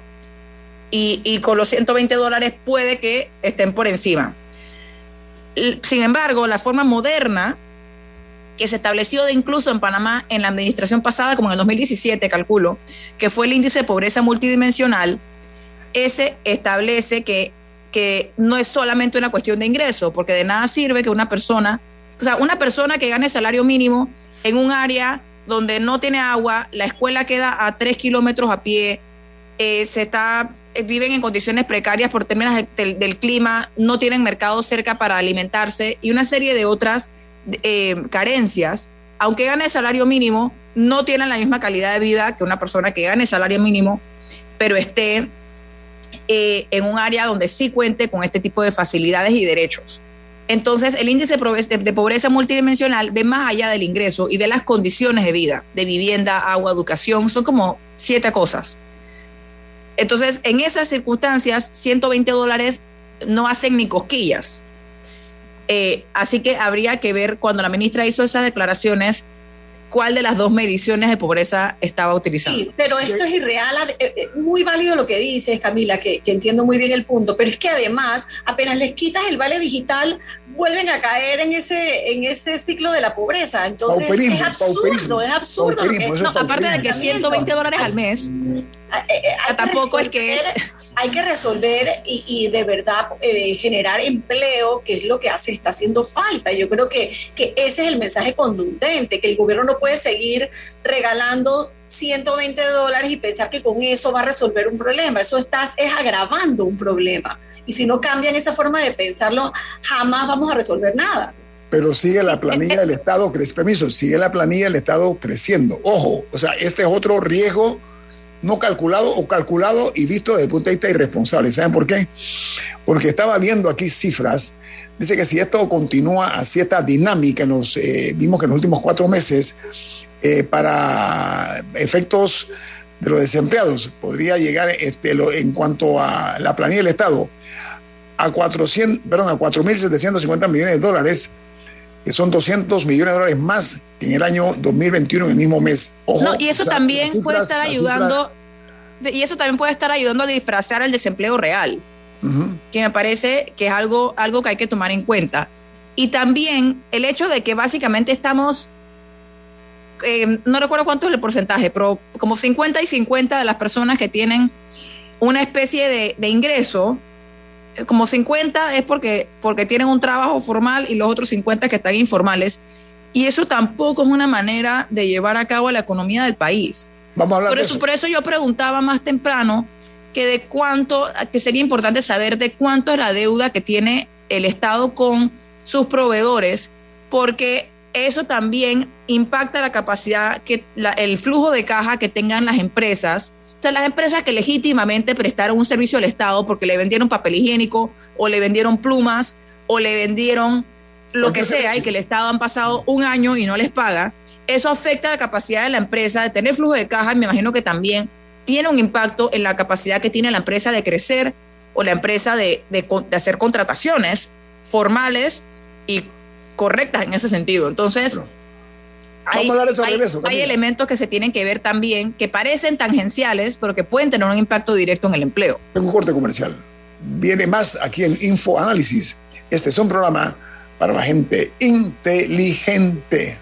Speaker 2: y, y con los 120 dólares puede que estén por encima. Sin embargo, la forma moderna que se estableció de incluso en Panamá en la administración pasada, como en el 2017, calculo, que fue el índice de pobreza multidimensional, ese establece que, que no es solamente una cuestión de ingreso, porque de nada sirve que una persona, o sea, una persona que gane salario mínimo en un área donde no tiene agua, la escuela queda a tres kilómetros a pie, eh, se está eh, viven en condiciones precarias por términos del, clima, no tienen mercado cerca para alimentarse y una serie de otras eh, carencias, aunque gane salario mínimo, no tienen la misma calidad de vida que una persona que gane salario mínimo, pero esté eh, en un área donde sí cuente con este tipo de facilidades y derechos. Entonces, el índice de pobreza multidimensional ve más allá del ingreso y ve las condiciones de vida, de vivienda, agua, educación, son como siete cosas. Entonces, en esas circunstancias, 120 dólares no hacen ni cosquillas. Eh, así que habría que ver cuando la ministra hizo esas declaraciones cuál de las dos mediciones de pobreza estaba utilizando. Sí,
Speaker 3: pero eso es irreal, eh, eh, muy válido lo que dices, Camila, que, entiendo muy bien el punto, pero es que además, apenas les quitas el vale digital, vuelven a caer en ese, en ese ciclo de la pobreza. Entonces, es absurdo, es absurdo.
Speaker 2: aparte de que 120 dólares al mes, tampoco es que
Speaker 3: hay que resolver y, de verdad eh, generar empleo, que es lo que hace, está haciendo falta. Yo creo que, que ese es el mensaje contundente, que el gobierno no puede seguir regalando 120 dólares y pensar que con eso va a resolver un problema. Eso estás es agravando un problema. Y si no cambian esa forma de pensarlo, jamás vamos a resolver nada.
Speaker 1: Pero sigue la planilla del Estado, permiso, sigue la planilla del Estado creciendo. Ojo, o sea, este es otro riesgo no calculado o calculado y visto desde el punto de vista irresponsable. ¿Saben por qué? Porque estaba viendo aquí cifras. Dice que si esto continúa así, esta dinámica, nos eh, vimos que en los últimos cuatro meses, eh, para efectos de los desempleados, podría llegar este, en cuanto a la planilla del Estado a 400, perdón, a 4.750 millones de dólares, que son 200 millones de dólares más que en el año 2021, en el mismo mes.
Speaker 2: no, y eso también puede estar ayudando, y eso también puede estar ayudando a disfrazar el desempleo real, que me parece que es algo, algo que hay que tomar en cuenta. Y también el hecho de que básicamente estamos, eh, no recuerdo cuánto es el porcentaje, pero como 50 y 50 de las personas que tienen una especie de, de ingreso como 50 es porque, porque tienen un trabajo formal y los otros 50 que están informales. Y eso tampoco es una manera de llevar a cabo la economía del país.
Speaker 1: Vamos a hablar
Speaker 2: por
Speaker 1: de
Speaker 2: eso, Por eso yo preguntaba más temprano que de cuánto, que sería importante saber de cuánto es la deuda que tiene el Estado con sus proveedores, porque eso también impacta la capacidad, que el flujo de caja que tengan las empresas las empresas que legítimamente prestaron un servicio al Estado porque le vendieron papel higiénico o le vendieron plumas o le vendieron lo que sea y que el Estado han pasado un año y no les paga, eso afecta la capacidad de la empresa de tener flujo de caja. Y me imagino que también tiene un impacto en la capacidad que tiene la empresa de crecer o la empresa de, de hacer contrataciones formales y correctas en ese sentido. Entonces, hay, elementos que se tienen que ver también que parecen tangenciales, pero que pueden tener un impacto directo en el empleo.
Speaker 1: Tengo un corte comercial. Viene más aquí en Info Análisis. Este es un programa para la gente inteligente.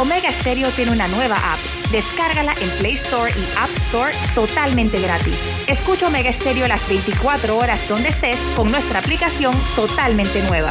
Speaker 4: Omega Stereo tiene una nueva app. Descárgala en Play Store y App Store totalmente gratis. Escucha Omega Stereo las 24 horas donde estés con nuestra aplicación totalmente nueva.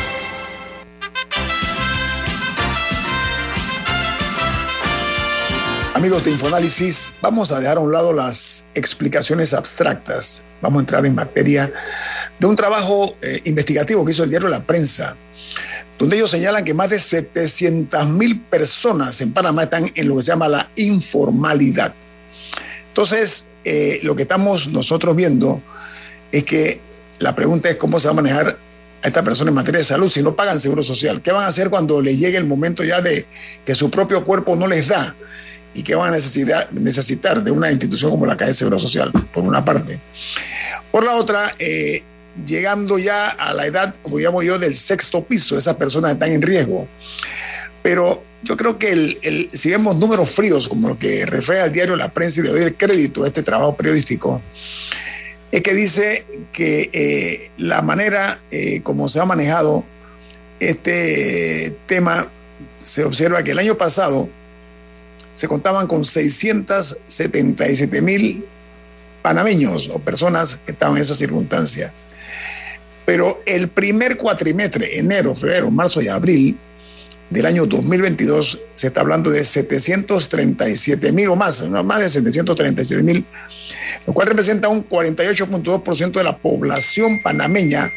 Speaker 1: Amigos de Infoanálisis, vamos a dejar a un lado las explicaciones abstractas. Vamos a entrar en materia de un trabajo eh, investigativo que hizo el diario La Prensa, donde ellos señalan que más de 700 mil personas en Panamá están en lo que se llama la informalidad. Entonces, eh, lo que estamos nosotros viendo es que la pregunta es cómo se va a manejar a esta persona en materia de salud si no pagan seguro social. ¿Qué van a hacer cuando les llegue el momento ya de que su propio cuerpo no les da? Y que van a necesitar, necesitar de una institución como la Caja de Seguro Social, por una parte. Por la otra, eh, llegando ya a la edad, como llamo yo, del sexto piso, esas personas están en riesgo. Pero yo creo que el, el, si vemos números fríos, como lo que refiere al diario La Prensa y le doy el crédito a este trabajo periodístico, es que dice que eh, la manera eh, como se ha manejado este tema, se observa que el año pasado se contaban con 677 mil panameños o personas que estaban en esa circunstancia. Pero el primer cuatrimestre, enero, febrero, marzo y abril del año 2022, se está hablando de 737 mil o más, más de 737 mil, lo cual representa un 48.2% de la población panameña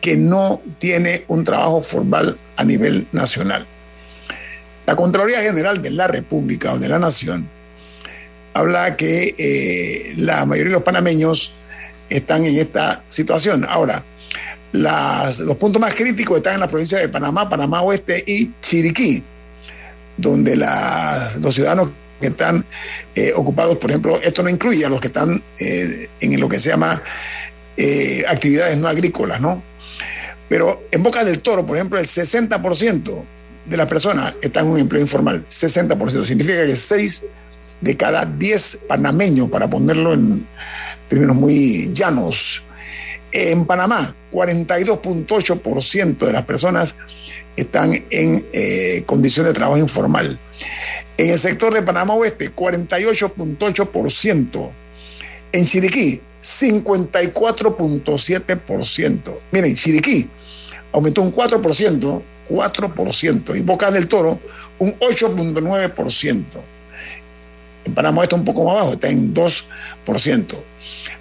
Speaker 1: que no tiene un trabajo formal a nivel nacional. La Contraloría General de la República o de la Nación habla que eh, la mayoría de los panameños están en esta situación. Ahora, las, los puntos más críticos están en la provincia de Panamá, Panamá Oeste y Chiriquí, donde las, los ciudadanos que están eh, ocupados, por ejemplo, esto no incluye a los que están eh, en lo que se llama actividades no agrícolas, ¿no? Pero en Boca del Toro, por ejemplo, el 60% de las personas están en un empleo informal, 60%. Significa que 6 de cada 10 panameños, para ponerlo en términos muy llanos, en Panamá, 42.8% de las personas están en eh, condición de trabajo informal. En el sector de Panamá Oeste, 48.8%. En Chiriquí, 54.7%. Miren, Chiriquí aumentó un 4%, 4%. Y Boca del Toro, un 8.9%. En Panamá está un poco más bajo, está en 2%.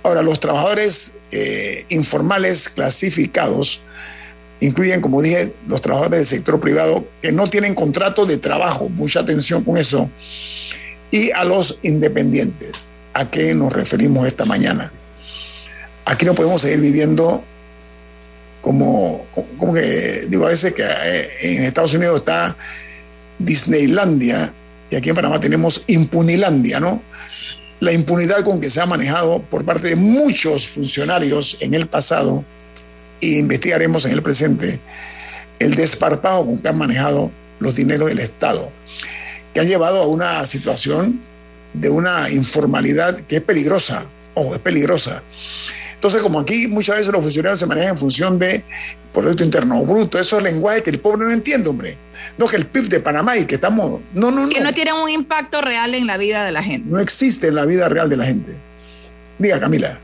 Speaker 1: Ahora, los trabajadores eh, informales clasificados incluyen, como dije, los trabajadores del sector privado que no tienen contrato de trabajo, mucha atención con eso, y a los independientes. ¿A qué nos referimos esta mañana? Aquí no podemos seguir viviendo como, como que, digo a veces que eh, en Estados Unidos está Disneylandia y aquí en Panamá tenemos Impunilandia, ¿no? La impunidad con que se ha manejado por parte de muchos funcionarios en el pasado y investigaremos en el presente el desparpajo con que han manejado los dineros del Estado, que han llevado a una situación de una informalidad que es peligrosa, ojo, es peligrosa. Entonces, como aquí muchas veces los funcionarios se manejan en función de Producto Interno Bruto, eso es lenguaje que el pobre no entiende, hombre. No que el PIB de Panamá y que estamos... No, no, no.
Speaker 2: Que no tiene un impacto real en la vida de la gente.
Speaker 1: No existe en la vida real de la gente. Diga, Camila.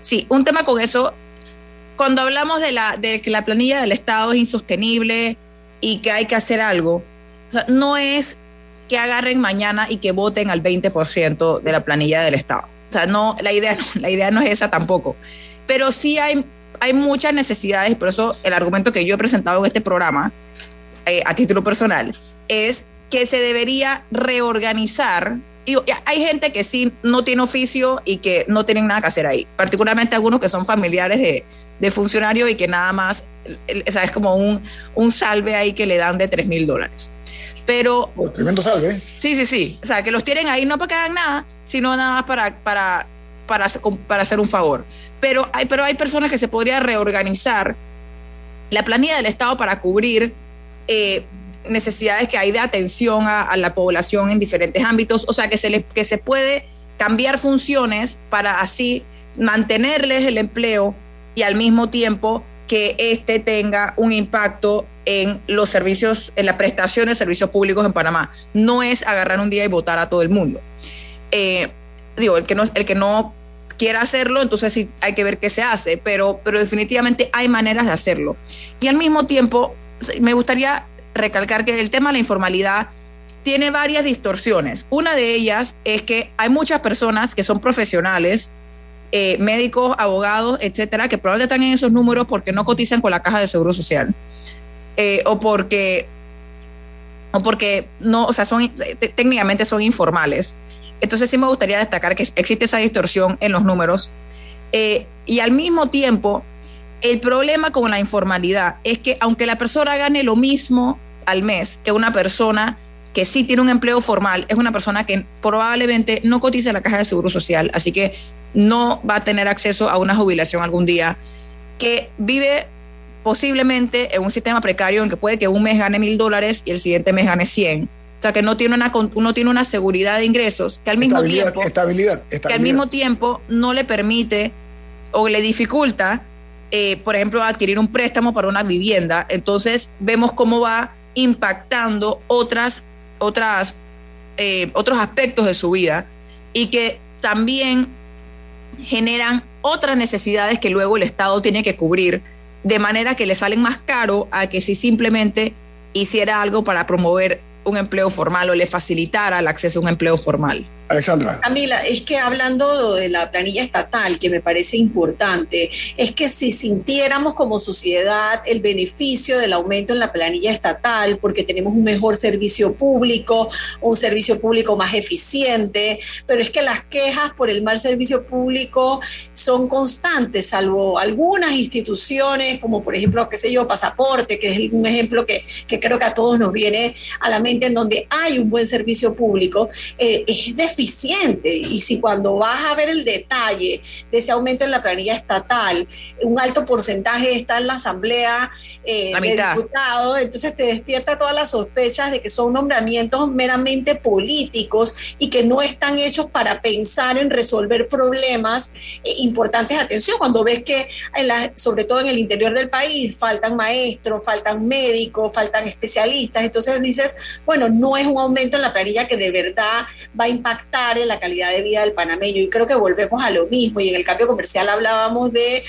Speaker 2: Sí, un tema con eso. Cuando hablamos de, la, de que la planilla del Estado es insostenible y que hay que hacer algo, o sea, no es que agarren mañana y que voten al 20% de la planilla del Estado. O sea, no, la idea, la idea no es esa tampoco. Pero sí hay, hay muchas necesidades, por eso el argumento que yo he presentado en este programa, eh, a título personal, es que se debería reorganizar. Y hay gente que sí no tiene oficio y que no tienen nada que hacer ahí, particularmente algunos que son familiares de, de funcionarios y que nada más, o es como un, un salve ahí que le dan de 3 mil dólares. Pero.
Speaker 1: Oh, tremendo salve.
Speaker 2: Sí, sí, sí. O sea, que los tienen ahí no para que hagan nada, sino nada más para, para, para, para hacer un favor. Pero hay, pero hay personas que se podría reorganizar la planilla del Estado para cubrir eh, necesidades que hay de atención a, a, la población en diferentes ámbitos. O sea, que se, le, que se puede cambiar funciones para así mantenerles el empleo y al mismo tiempo que este tenga un impacto en los servicios, en la prestación de servicios públicos en Panamá. No es agarrar un día y votar a todo el mundo. Eh, digo, el que no, el que no quiera hacerlo, entonces sí hay que ver qué se hace, pero, pero definitivamente hay maneras de hacerlo. Y al mismo tiempo, me gustaría recalcar que el tema de la informalidad tiene varias distorsiones. Una de ellas es que hay muchas personas que son profesionales, eh, médicos, abogados, etcétera, que probablemente están en esos números porque no cotizan con la caja de seguro social. Eh, o porque o porque no, o sea, son técnicamente son informales. Entonces sí me gustaría destacar que existe esa distorsión en los números. Eh, y al mismo tiempo, el problema con la informalidad es que aunque la persona gane lo mismo al mes que una persona que sí tiene un empleo formal, es una persona que probablemente no cotiza en la caja de seguro social, así que no va a tener acceso a una jubilación algún día, que vive posiblemente en un sistema precario en que puede que un mes gane mil dólares y el siguiente mes gane 100. O sea, que no tiene una, uno tiene una seguridad de ingresos que al mismo
Speaker 1: estabilidad,
Speaker 2: tiempo...
Speaker 1: Estabilidad, estabilidad.
Speaker 2: Que al mismo tiempo no le permite o le dificulta, eh, por ejemplo, adquirir un préstamo para una vivienda. Entonces vemos cómo va impactando otras, otras, eh, otros aspectos de su vida y que también generan otras necesidades que luego el Estado tiene que cubrir de manera que le salen más caro a que si simplemente hiciera algo para promover un empleo formal o le facilitara el acceso a un empleo formal.
Speaker 1: Alexandra.
Speaker 3: Camila, es que hablando de la planilla estatal, que me parece importante, es que si sintiéramos como sociedad el beneficio del aumento en la planilla estatal, porque tenemos un mejor servicio público, un servicio público más eficiente, pero es que las quejas por el mal servicio público son constantes, salvo algunas instituciones, como por ejemplo, qué sé yo, pasaporte, que es un ejemplo que, que creo que a todos nos viene a la mente, en donde hay un buen servicio público, eh, es y si cuando vas a ver el detalle de ese aumento en la planilla estatal, un alto porcentaje está en la asamblea eh, de diputados, entonces te despierta todas las sospechas de que son nombramientos meramente políticos y que no están hechos para pensar en resolver problemas eh, importantes atención. Cuando ves que, en la, sobre todo en el interior del país, faltan maestros, faltan médicos, faltan especialistas, entonces dices, bueno, no es un aumento en la planilla que de verdad va a impactar en la calidad de vida del panameño. Y creo que volvemos a lo mismo. Y en el cambio comercial hablábamos de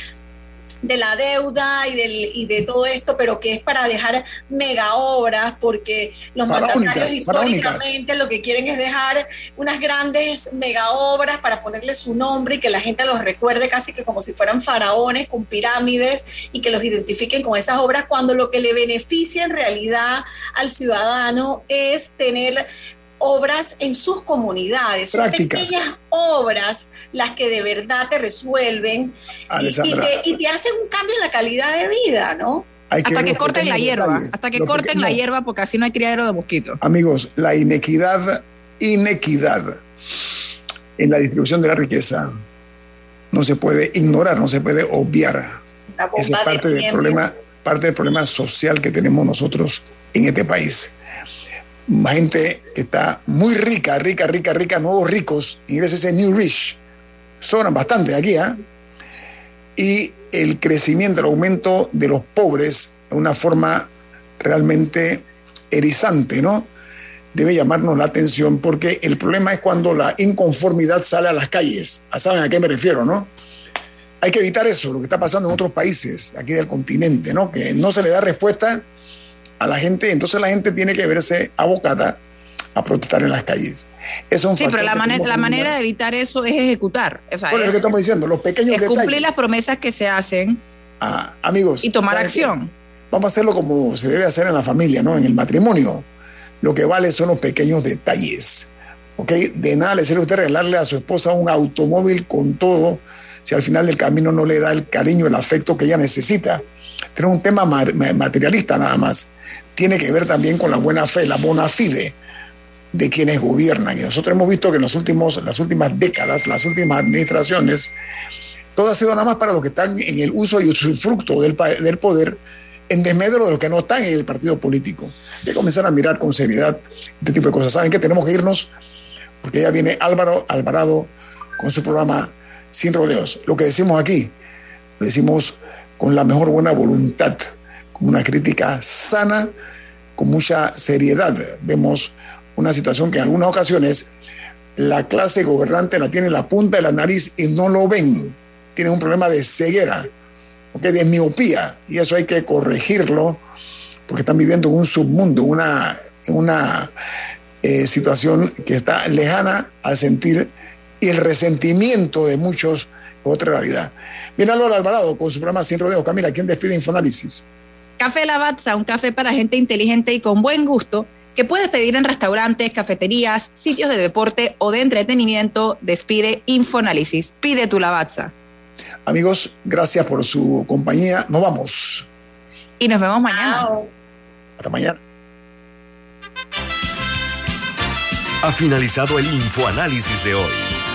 Speaker 3: de la deuda y, del, y de todo esto, pero que es para dejar mega obras, porque los mandatarios históricamente lo que quieren es dejar unas grandes mega obras para ponerle su nombre y que la gente los recuerde casi que como si fueran faraones con pirámides y que los identifiquen con esas obras, cuando lo que le beneficia en realidad al ciudadano es tener obras en sus comunidades. Son pequeñas obras las que de verdad te resuelven y, te, hacen un cambio en la calidad de vida, ¿no?
Speaker 2: hasta que corten la hierba, hasta que corten la hierba porque así no hay criadero de mosquitos.
Speaker 1: Amigos, la inequidad, inequidad en la distribución de la riqueza no se puede ignorar, no se puede obviar. Esa es parte del problema, parte del problema social que tenemos nosotros en este país. Gente que está muy rica, rica, rica, rica, nuevos ricos, ingresa ese New Rich. Sobran bastante aquí, ¿ah? Y el crecimiento, el aumento de los pobres de una forma realmente erizante, ¿no? Debe llamarnos la atención porque el problema es cuando la inconformidad sale a las calles. ¿Saben a qué me refiero, no? Hay que evitar eso, lo que está pasando en otros países aquí del continente, ¿no? Que no se le da respuesta a la gente, entonces la gente tiene que verse abocada a protestar en las calles.
Speaker 2: sí, pero la, manera, la manera de evitar eso es ejecutar.
Speaker 1: O sea, es lo que estamos diciendo, los pequeños
Speaker 2: es cumplir las promesas que se hacen.
Speaker 1: Ah, amigos.
Speaker 2: Y tomar acción.
Speaker 1: Vamos a hacerlo como se debe hacer en la familia, ¿no? En el matrimonio. Lo que vale son los pequeños detalles. ¿Ok? De nada le sirve a usted regalarle a su esposa un automóvil con todo si al final del camino no le da el cariño, el afecto que ella necesita. Tiene un tema materialista nada más. Tiene que ver también con la buena fe, la bona fide de quienes gobiernan. Y nosotros hemos visto que en los últimos, las últimas décadas, las últimas administraciones, todo ha sido nada más para los que están en el uso y usufructo del, del poder en desmedro de los que no están en el partido político. Hay que comenzar a mirar con seriedad este tipo de cosas. ¿Saben que Tenemos que irnos porque ya viene Álvaro Alvarado con su programa Sin Rodeos. Lo que decimos aquí, decimos con la mejor buena voluntad, con una crítica sana, con mucha seriedad. Vemos una situación que en algunas ocasiones la clase gobernante la tiene en la punta de la nariz y no lo ven. Tienen un problema de ceguera de miopía, y eso hay que corregirlo, porque están viviendo en un submundo, una, una eh, situación que está lejana al sentir el resentimiento de muchos otra realidad. Bien, Álvaro Alvarado con su programa Sin Rodeo. Camila, ¿quién despide Infoanálisis?
Speaker 2: Café Lavazza, un café para gente inteligente y con buen gusto que puedes pedir en restaurantes, cafeterías, sitios de deporte o de entretenimiento. Despide Infoanálisis. Pide tu Lavazza.
Speaker 1: Amigos, gracias por su compañía. Nos vamos.
Speaker 2: Y nos vemos mañana.
Speaker 1: Hasta mañana.
Speaker 7: Ha finalizado el infoanálisis de hoy.